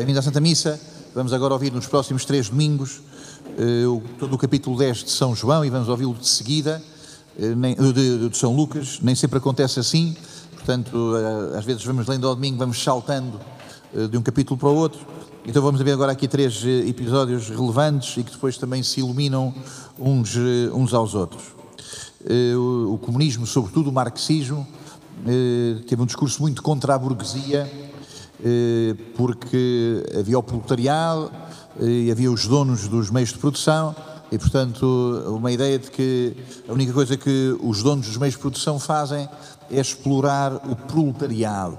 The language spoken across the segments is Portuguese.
bem-vindos à Santa Missa. Vamos agora ouvir nos próximos três domingos uh, todo o capítulo 10 de São João e vamos ouvi-lo de seguida, uh, nem, de, de, São Lucas. Nem sempre acontece assim, portanto, uh, às vezes vamos lendo ao domingo, vamos saltando de um capítulo para o outro. Então vamos ver agora aqui três episódios relevantes e que depois também se iluminam uns, uns aos outros. O, comunismo, sobretudo o marxismo, teve um discurso muito contra a burguesia eh, porque havia o proletariado eh, e havia os donos dos meios de produção e, portanto, uma ideia de que a única coisa que os donos dos meios de produção fazem é explorar o proletariado.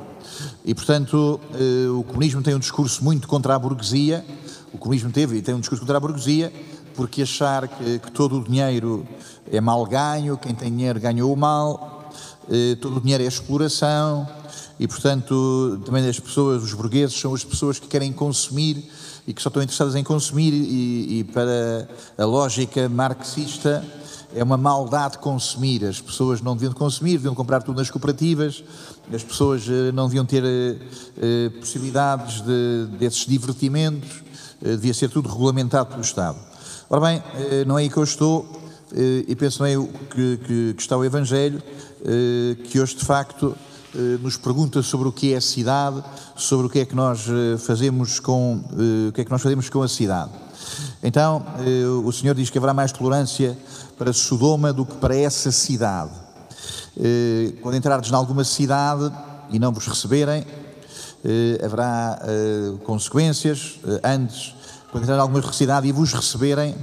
E, portanto, eh, o comunismo tem um discurso muito contra a burguesia, o comunismo teve e tem um discurso contra a burguesia, porque achar que, que todo o dinheiro é mal ganho, quem tem dinheiro ganhou o mal, todo o dinheiro é exploração, e, portanto, também as pessoas, os burgueses, são as pessoas que querem consumir e que só estão interessadas em consumir, e, e para a lógica marxista é uma maldade consumir. As pessoas não deviam consumir, deviam comprar tudo nas cooperativas, as pessoas eh, não deviam ter eh, possibilidades de, desses divertimentos, eh, devia ser tudo regulamentado pelo Estado. Ora bem, não é aí que eu estou, e penso não é que, que, que está o Evangelho, que hoje de facto eh, nos pergunta sobre o que é a cidade, sobre o que é que nós eh, fazemos com eh, o que é que nós fazemos com a cidade. Então, o Senhor diz que haverá mais tolerância para Sodoma do que para essa cidade. Quando entrardes em alguma cidade e não vos receberem, haverá consequências. Antes, quando entrarem em alguma cidade e vos receberem,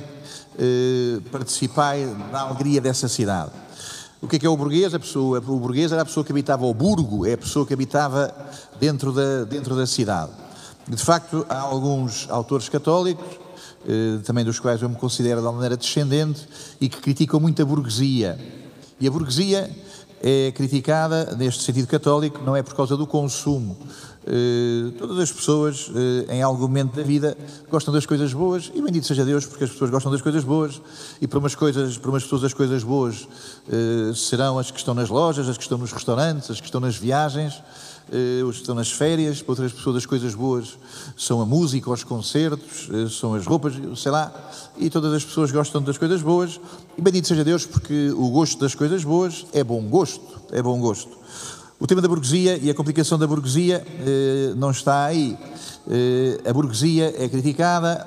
participai da alegria dessa cidade. O que é que é o burguês? A pessoa, o burguês era a pessoa que habitava o burgo, é a pessoa que habitava dentro da, dentro da cidade. De facto, há alguns autores católicos, eh, também dos quais eu me considero de alguma maneira descendente, e que criticam muito a burguesia. E a burguesia é criticada, neste sentido católico, não é por causa do consumo, Uh, todas as pessoas, uh, em algum momento da vida, gostam das coisas boas e bendito seja Deus porque as pessoas gostam das coisas boas e para umas, coisas, para umas pessoas as coisas boas uh, serão as que estão nas lojas, as que estão nos restaurantes, as que estão nas viagens, os que estão nas férias, para outras pessoas as coisas boas são a música, os concertos, são as roupas, sei lá, e todas as pessoas gostam das coisas boas e bendito seja Deus porque o gosto das coisas boas é bom gosto, é bom gosto. O tema da burguesia e a complicação da burguesia eh, não está aí. Eh, a burguesia é criticada.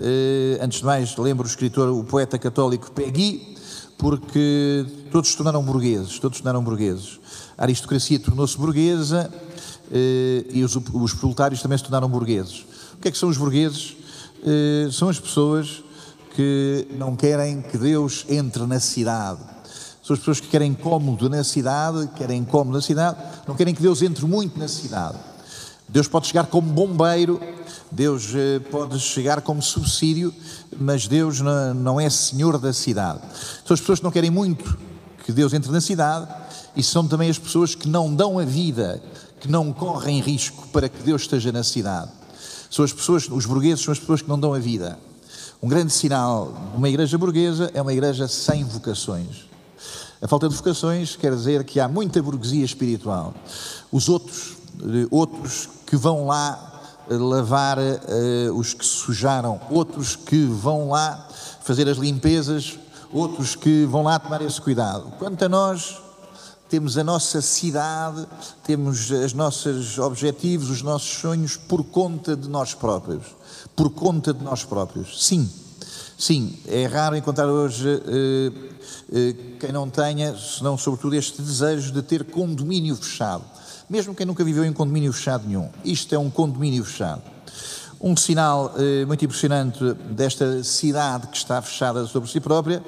Eh, antes de mais, lembro o escritor, o poeta católico Peggy, porque todos se tornaram burgueses. Todos se tornaram burgueses. A aristocracia tornou-se burguesa eh, e os, os, proletários também se tornaram burgueses. O que é que são os burgueses? Eh, são as pessoas que não querem que Deus entre na cidade são as pessoas que querem cômodo na cidade, querem cômodo na cidade, não querem que Deus entre muito na cidade. Deus pode chegar como bombeiro, Deus eh, pode chegar como subsídio, mas Deus não é senhor da cidade. São as pessoas que não querem muito que Deus entre na cidade e são também as pessoas que não dão a vida, que não correm risco para que Deus esteja na cidade. São as pessoas, os burgueses são as pessoas que não dão a vida. Um grande sinal de uma igreja burguesa é uma igreja sem vocações. A falta de vocações quer dizer que há muita burguesia espiritual. Os outros, eh, outros que vão lá eh, lavar uh, os que sujaram, outros que vão lá fazer as limpezas, outros que vão lá tomar esse cuidado. Quanto a nós, temos a nossa cidade, temos os nossos objetivos, os nossos sonhos por conta de nós próprios. Por conta de nós próprios. Sim, sim, é raro encontrar hoje. Uh, eh, quem não tenha, senão sobretudo este desejo de ter condomínio fechado. Mesmo quem nunca viveu em condomínio fechado nenhum. Isto é um condomínio fechado. Um sinal eh, muito impressionante desta cidade que está fechada sobre si própria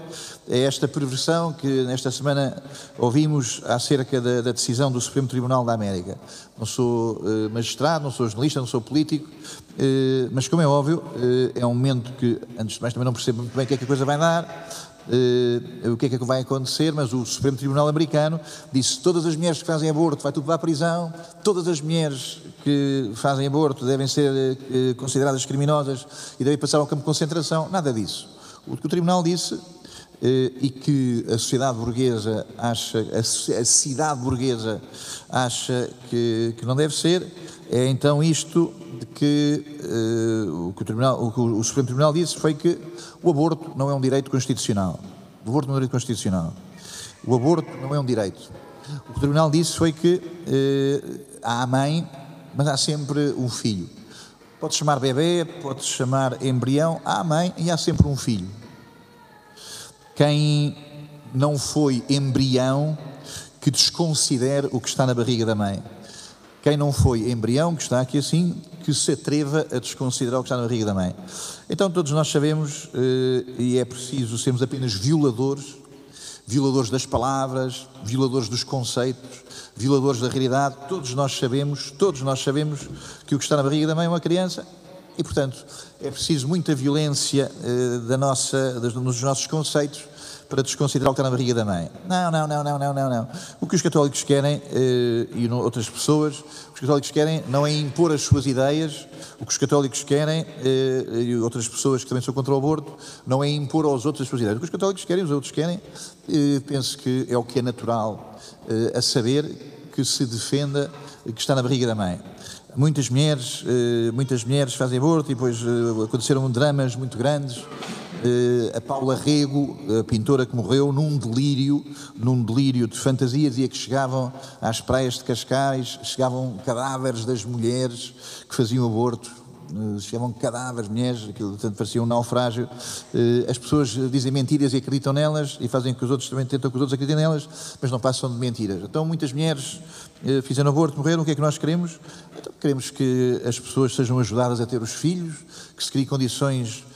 é esta perversão que nesta semana ouvimos acerca da, da decisão do Supremo Tribunal da América. Não sou eh, magistrado, não sou jornalista, não sou político, eh, mas como é óbvio, eh, é um momento que, antes de mais, também não percebo muito bem o que é que a coisa vai dar uh, o que é que vai acontecer, mas o Supremo Tribunal Americano disse todas as mulheres que fazem aborto vai tudo para a prisão, todas as mulheres que fazem aborto devem ser uh, consideradas criminosas e devem passar ao campo de concentração, nada disso. O que o Tribunal disse e que a sociedade burguesa acha, a cidade burguesa acha que, que não deve ser, é então isto que, uh, o, que o, tribunal, o, que o Supremo Tribunal disse foi que o aborto não é um direito constitucional. O aborto não é um direito constitucional. O aborto não é um direito. O que o Tribunal disse foi que uh, há a mãe, mas há sempre um filho. Pode chamar bebê, pode chamar embrião, há a mãe e há sempre um filho. Quem não foi embrião, que desconsidere o que está na barriga da mãe. Quem não foi embrião, que está aqui assim, que se atreva a desconsiderar o que está na barriga da mãe. Então todos nós sabemos, eh, e é preciso sermos apenas violadores, violadores das palavras, violadores dos conceitos, violadores da realidade, todos nós sabemos, todos nós sabemos que o que está na barriga da mãe é uma criança e, portanto, é preciso muita violência eh, da nossa, dos nossos conceitos para desconsiderar o que está na barriga da mãe. Não, não, não, não, não, não, não. O que os católicos querem, eh, e outras pessoas, os católicos querem não é impor as suas ideias, o que os católicos querem, eh, e outras pessoas que também são contra o aborto, não é impor aos outros as suas ideias. O que os católicos querem, os outros querem, eh, penso que é o que é natural, a saber que se defenda que está na barriga da mãe. Muitas mulheres, muitas mulheres fazem aborto e depois aconteceram dramas muito grandes a Paula Rego, a pintora que morreu, num delírio, num delírio de fantasia, dizia que chegavam às praias de Cascais, chegavam cadáveres das mulheres que faziam aborto, eh, chegavam cadáveres, mulheres, aquilo portanto, parecia um naufrágio. Eh, as pessoas dizem mentiras e acreditam nelas e fazem que os outros também tentam que os outros acreditem nelas, mas não passam de mentiras. Então muitas mulheres fizeram aborto, morreram, o que é que nós queremos? Então, queremos que as pessoas sejam ajudadas a ter os filhos, que se criem condições eh,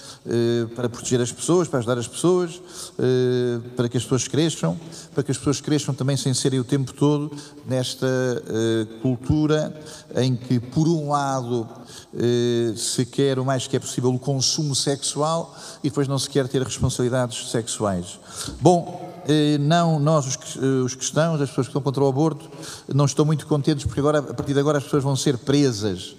para proteger as pessoas, para ajudar as pessoas, eh, para que as pessoas cresçam, para que as pessoas cresçam também sem serem o tempo todo nesta eh, cultura em que, por um lado, se quer o mais que é possível o consumo sexual e depois não se quer ter responsabilidades sexuais. Bom, não, nós, os cristãos, as pessoas que estão contra o aborto, não estão muito contentes porque agora, a partir de agora as pessoas vão ser presas.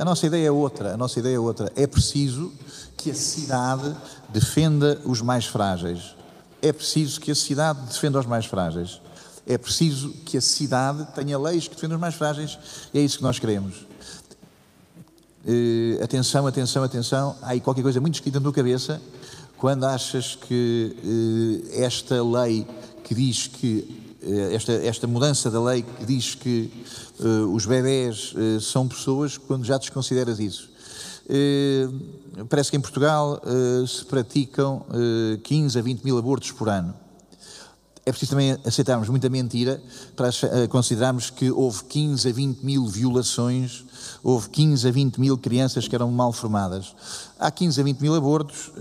A nossa ideia é outra, a nossa ideia é outra. É preciso que a cidade defenda os mais frágeis. É preciso que a cidade defenda os mais frágeis. É preciso que a cidade tenha leis que defendam os mais frágeis. É isso que nós queremos. Uh, atenção, atenção, atenção. Há aí qualquer coisa muito escrita na tua cabeça quando achas que uh, esta lei que diz que uh, esta, esta mudança da lei que diz que os bebés são pessoas, quando já desconsideras isso. Eh, parece que em Portugal eh, se praticam 15 eh, a 20 mil abortos por ano. É preciso também aceitarmos muita mentira para considerarmos que houve 15 a 20 mil violações, houve 15 a 20 mil crianças que eram mal formadas. Há 15 a 20 mil abortos,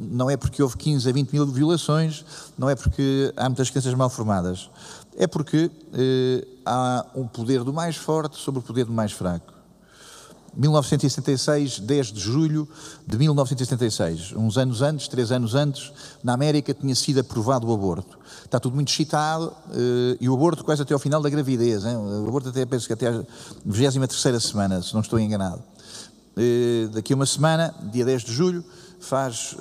não é porque houve 15 a 20 mil violações, não é porque há muitas crianças mal formadas. É porque há um poder do mais forte sobre o poder do mais fraco. 1976, 10 de julho de 1976. Uns anos antes, três anos antes, na América tinha sido aprovado o aborto. Está tudo muito excitado eh, e o aborto quase até ao final da gravidez. Hein? O aborto até, penso que até a 23 semana, se não estou enganado. Eh, daqui a uma semana, dia 10 de julho, faz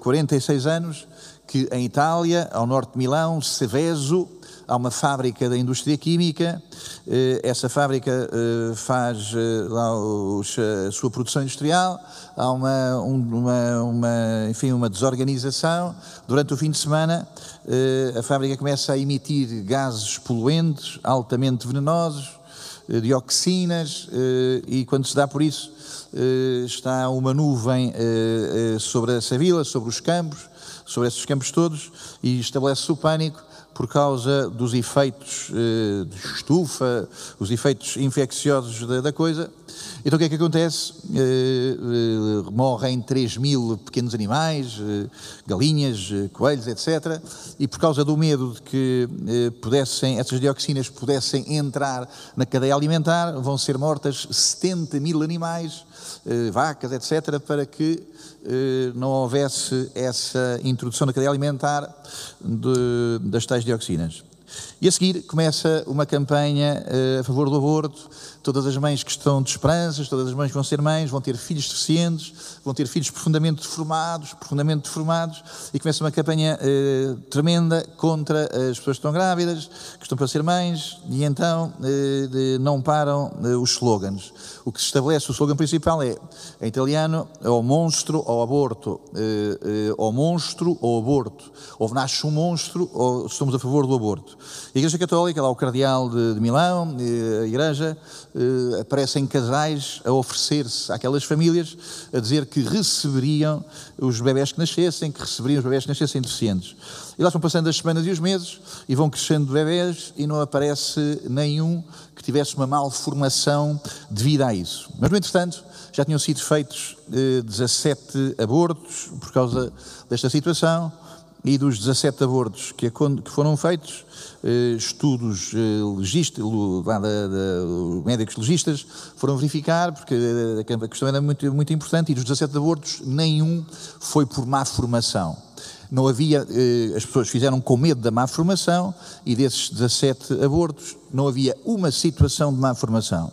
46 eh, anos que em Itália, ao norte de Milão, Seveso, há uma fábrica da indústria química, eh, essa fábrica eh, faz eh, lá a sua produção industrial, há uma, uma, uma, enfim, uma desorganização. Durante o fim de semana, a fábrica começa a emitir gases poluentes, altamente venenosos, dioxinas, e quando se dá por isso, está uma nuvem sobre essa vila, sobre os campos, sobre esses campos todos, e estabelece-se o pânico por causa dos efeitos eh, de estufa, os efeitos infecciosos da, coisa. Então o que é que acontece? Eh, eh, morrem 3 mil pequenos animais, galinhas, coelhos, etc. E por causa do medo de que pudessem, essas dioxinas pudessem entrar na cadeia alimentar, vão ser mortas 70 mil animais, vacas, etc., para que não houvesse essa introdução na cadeia alimentar de, das tais dioxinas. E a seguir começa uma campanha uh, a favor do aborto. Todas as mães que estão de esperanças, todas as mães que vão ser mães, vão ter filhos deficientes, vão ter filhos profundamente deformados, profundamente deformados, e começa uma campanha uh, tremenda contra as pessoas que estão grávidas, que estão para ser mães, e então uh, não param os slogans. O que se estabelece, o slogan principal é, em italiano, ao monstro, ao aborto, ao monstro, ao aborto. Ou nasce um monstro, ou somos a favor do aborto. A Igreja Católica, lá o Cardeal de, de Milão, a Igreja, eh, aparecem casais a oferecer-se àquelas famílias, a dizer que receberiam os bebés que nascessem, que receberiam os bebés que nascessem deficientes. E lá vão passando as semanas e os meses, e vão crescendo bebés, e não aparece nenhum que tivesse uma malformação devido a isso. Mas, no entretanto, já tinham sido feitos eh, 17 abortos por causa desta situação, e dos 17 abortos que, foram feitos, eh, estudos eh, legistas, médicos legistas foram verificar, porque a questão era muito, muito importante, e dos 17 abortos, nenhum foi por má formação. Não havia, eh, as pessoas fizeram com medo da má formação, e desses 17 abortos, não havia uma situação de má formação.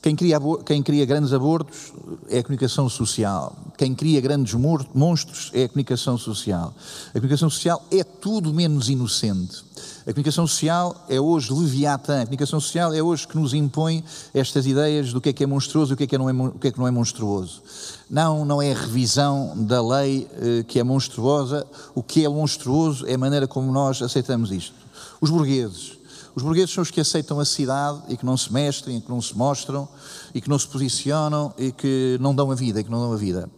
Quem cria, quem cria, grandes abortos é a comunicação social. Quem cria grandes monstros é a comunicação social. A comunicação social é tudo menos inocente. A comunicação social é hoje leviatã. A comunicação social é hoje que nos impõe estas ideias do que é que é monstruoso e o que é que não é, o que é, que não é monstruoso. Não, não é a revisão da lei eh, que é monstruosa. O que é monstruoso é a maneira como nós aceitamos isto. Os burgueses, os burgueses são os que aceitam a cidade e que não se mestrem, que não se mostram, e que não se posicionam e que não dão a vida, e que não dão a vida.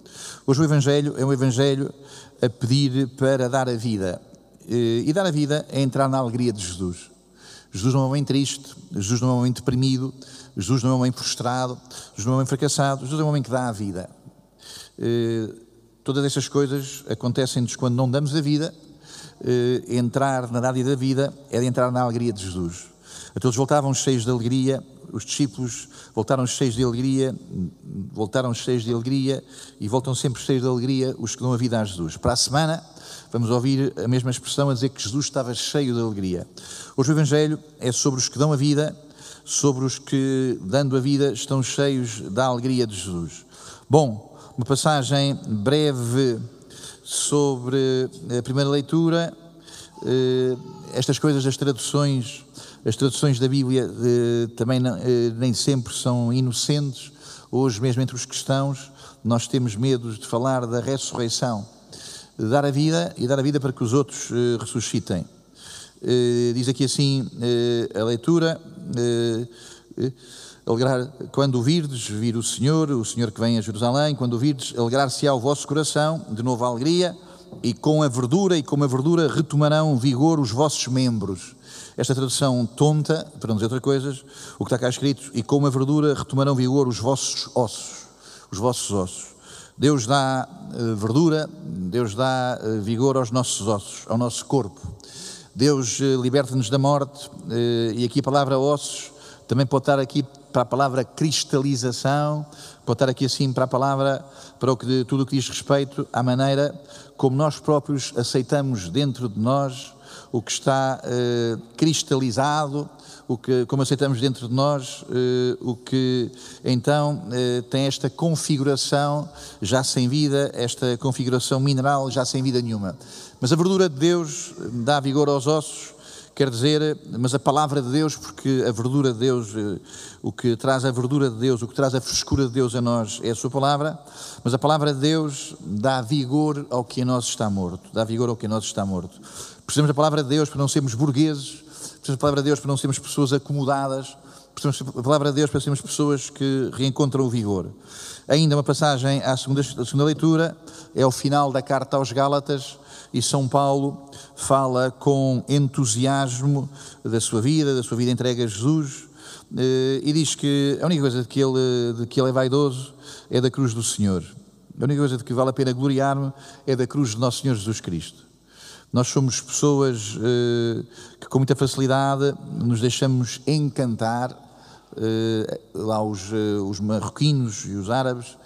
Hoje o Evangelho é um Evangelho a pedir para dar a vida. E dar a vida é entrar na alegria de Jesus. Jesus não é um homem triste, Jesus não é um homem deprimido, Jesus não é um homem frustrado, Jesus não é um homem fracassado, Jesus é um homem que dá a vida. Todas essas coisas acontecem-nos quando não damos a vida eh, entrar na dádiva da vida era entrar na alegria de Jesus. A todos voltavam cheios de alegria, os discípulos voltaram cheios de alegria, voltaram cheios de alegria e voltam sempre cheios de alegria os que dão a vida a Jesus. Para a semana, vamos ouvir a mesma expressão a dizer que Jesus estava cheio de alegria. Hoje o Evangelho é sobre os que dão a vida, sobre os que, dando a vida, estão cheios da alegria de Jesus. Bom, uma passagem breve sobre a primeira leitura, eh, estas coisas das traduções, as traduções da Bíblia eh, também eh, nem sempre são inocentes. Hoje, mesmo entre os cristãos, nós temos medo de falar da ressurreição, de dar a vida e dar a vida para que os outros ressuscitem. Diz aqui assim a leitura alegrar, quando o virdes, vir o Senhor, o Senhor que vem a Jerusalém, quando o virdes, alegrar-se-á o vosso coração, de novo alegria, e com a verdura e com a verdura retomarão vigor os vossos membros. Esta tradução tonta, para não dizer outra coisa, o que está cá escrito, e com a verdura retomarão vigor os vossos ossos, os vossos ossos. Deus dá uh, verdura, Deus dá uh, vigor aos nossos ossos, ao nosso corpo. Deus uh, liberta-nos da morte, e aqui a palavra ossos também pode estar aqui para a palavra cristalização, estar aqui assim para a palavra, para o que, tudo o que diz respeito à maneira como nós próprios aceitamos dentro de nós o que está eh, cristalizado, o que, como aceitamos dentro de nós, eh, o que então eh, tem esta configuração já sem vida, esta configuração mineral já sem vida nenhuma. Mas a verdura de Deus dá vigor aos ossos, Quer dizer, mas a palavra de Deus, porque a verdura de Deus, eh, o que traz a verdura de Deus, o que traz a frescura de Deus a nós é a Sua palavra, mas a palavra de Deus dá vigor ao que em nós está morto, dá vigor ao que em nós está morto. Precisamos da palavra de Deus para não sermos burgueses, precisamos da palavra de Deus para não sermos pessoas acomodadas, precisamos da palavra de Deus para sermos pessoas que reencontram o vigor. Ainda uma passagem à segunda, à segunda leitura, é o final da carta aos Gálatas, e São Paulo fala com entusiasmo da sua vida, da sua vida entregue a Jesus, eh, e diz que a única coisa de que ele, de que ele é vaidoso é da cruz do Senhor. A única coisa de que vale a pena gloriar-me é da cruz de Nosso Senhor Jesus Cristo. Nós somos pessoas eh, que com muita facilidade nos deixamos encantar eh, lá os, eh, os marroquinos e os árabes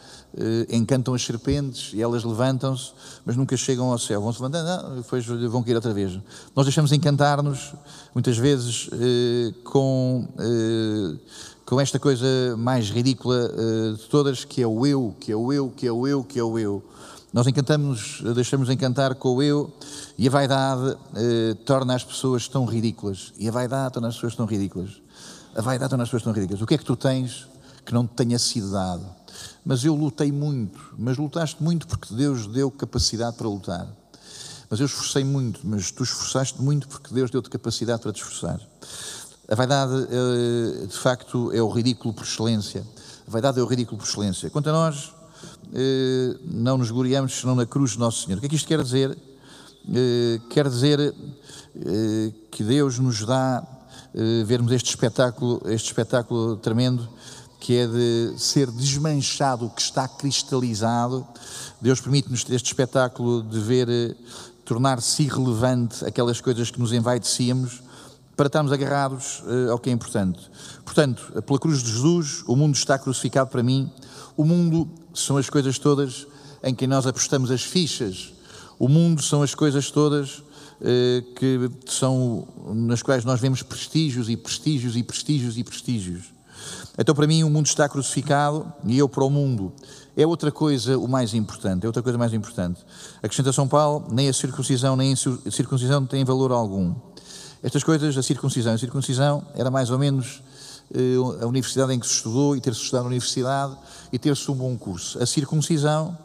encantam as serpentes e elas levantam-se, mas nunca chegam ao céu. Vão-se levantando, não, depois vão cair outra vez. Nós deixamos encantar-nos, muitas vezes, com, com esta coisa mais ridícula de todas, que é o eu, que é o eu, que é o eu, que é o eu. Nós encantamos, deixamos encantar com o eu e a vaidade torna as pessoas tão ridículas. E a vaidade torna as pessoas tão ridículas. A vaidade torna as pessoas tão ridículas. O que é que tu tens que não te tenha sido dado? Mas eu lutei muito. Mas lutaste muito porque Deus deu capacidade para lutar. Mas eu esforcei muito. Mas tu esforçaste muito porque Deus deu-te capacidade para te esforçar. A vaidade, eh, de facto, é o ridículo por excelência. A vaidade é o ridículo por excelência. Quanto a nós, eh, não nos gloriamos senão na cruz de Nosso Senhor. O que é que isto quer dizer? Eh, quer dizer que Deus nos dá eh, vermos este espetáculo, este espetáculo tremendo, que é de ser desmanchado o que está cristalizado. Deus permite-nos este espetáculo de ver eh, tornar-se irrelevante aquelas coisas que nos envaidecíamos para estarmos agarrados ao que é importante. Portanto, pela cruz de Jesus, o mundo está crucificado para mim. O mundo são as coisas todas em que nós apostamos as fichas. O mundo são as coisas todas eh, que são nas quais nós vemos prestígios e prestígios e prestígios e prestígios. Então, para mim, o mundo está crucificado e eu para o mundo. É outra coisa o mais importante, é outra coisa mais importante. Acrescenta São Paulo, nem a circuncisão, nem a circuncisão têm valor algum. Estas coisas, a circuncisão, a circuncisão era mais ou menos a universidade em que se estudou e ter-se estudado na universidade e ter-se um bom curso. A circuncisão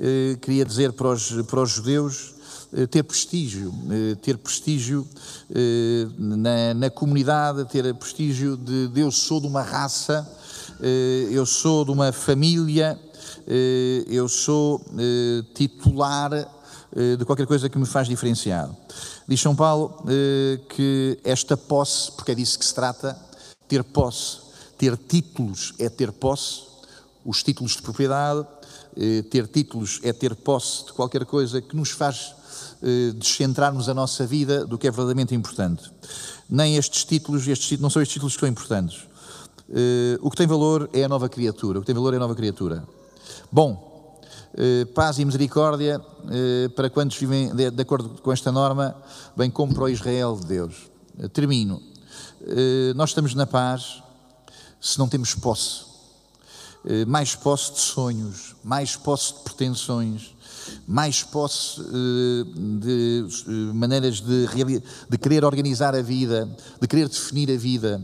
eh, queria dizer para os, para os judeus eh, ter prestígio, eh, ter prestígio eh, na, na comunidade, ter prestígio de, de eu sou de uma raça, eu sou de uma família, eu sou titular de qualquer coisa que me faz diferenciado. Diz São Paulo que esta posse, porque é disso que se trata, ter posse, ter títulos é ter posse, os títulos de propriedade, ter títulos é ter posse de qualquer coisa que nos faz eh, descentrarmos a nossa vida do que é verdadeiramente importante. Nem estes títulos, estes títulos não são estes títulos que são importantes. Eh, o que tem valor é a nova criatura. O que tem valor é a nova criatura. Bom, eh, paz e misericórdia para quantos vivem de acordo com esta norma, bem como para o Israel de Deus. Termino. Nós estamos na paz se não temos posse. Mais posse de sonhos, mais posse de pretensões, mais posse eh, de eh, maneiras de, de querer organizar a vida, de querer definir a vida,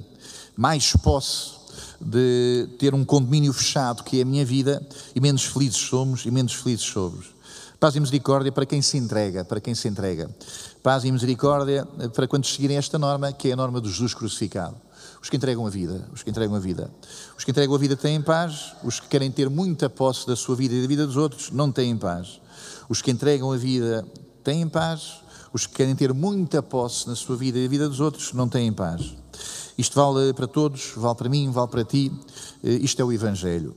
mais posse de ter um condomínio fechado que é a minha vida e menos felizes somos e menos felizes somos. Paz e misericórdia para quem se entrega, para quem se entrega. Paz e misericórdia para quantos seguirem esta norma, que é a norma do Jesus crucificado. Os que entregam a vida, os que entregam a vida. Os que entregam a vida têm paz, os que querem ter muita posse da sua vida e da vida dos outros não têm paz. Os que entregam a vida têm paz, os que querem ter muita posse na sua vida e na vida dos outros não têm paz. Isto vale para todos, vale para mim, vale para ti. Eh, isto é o Evangelho.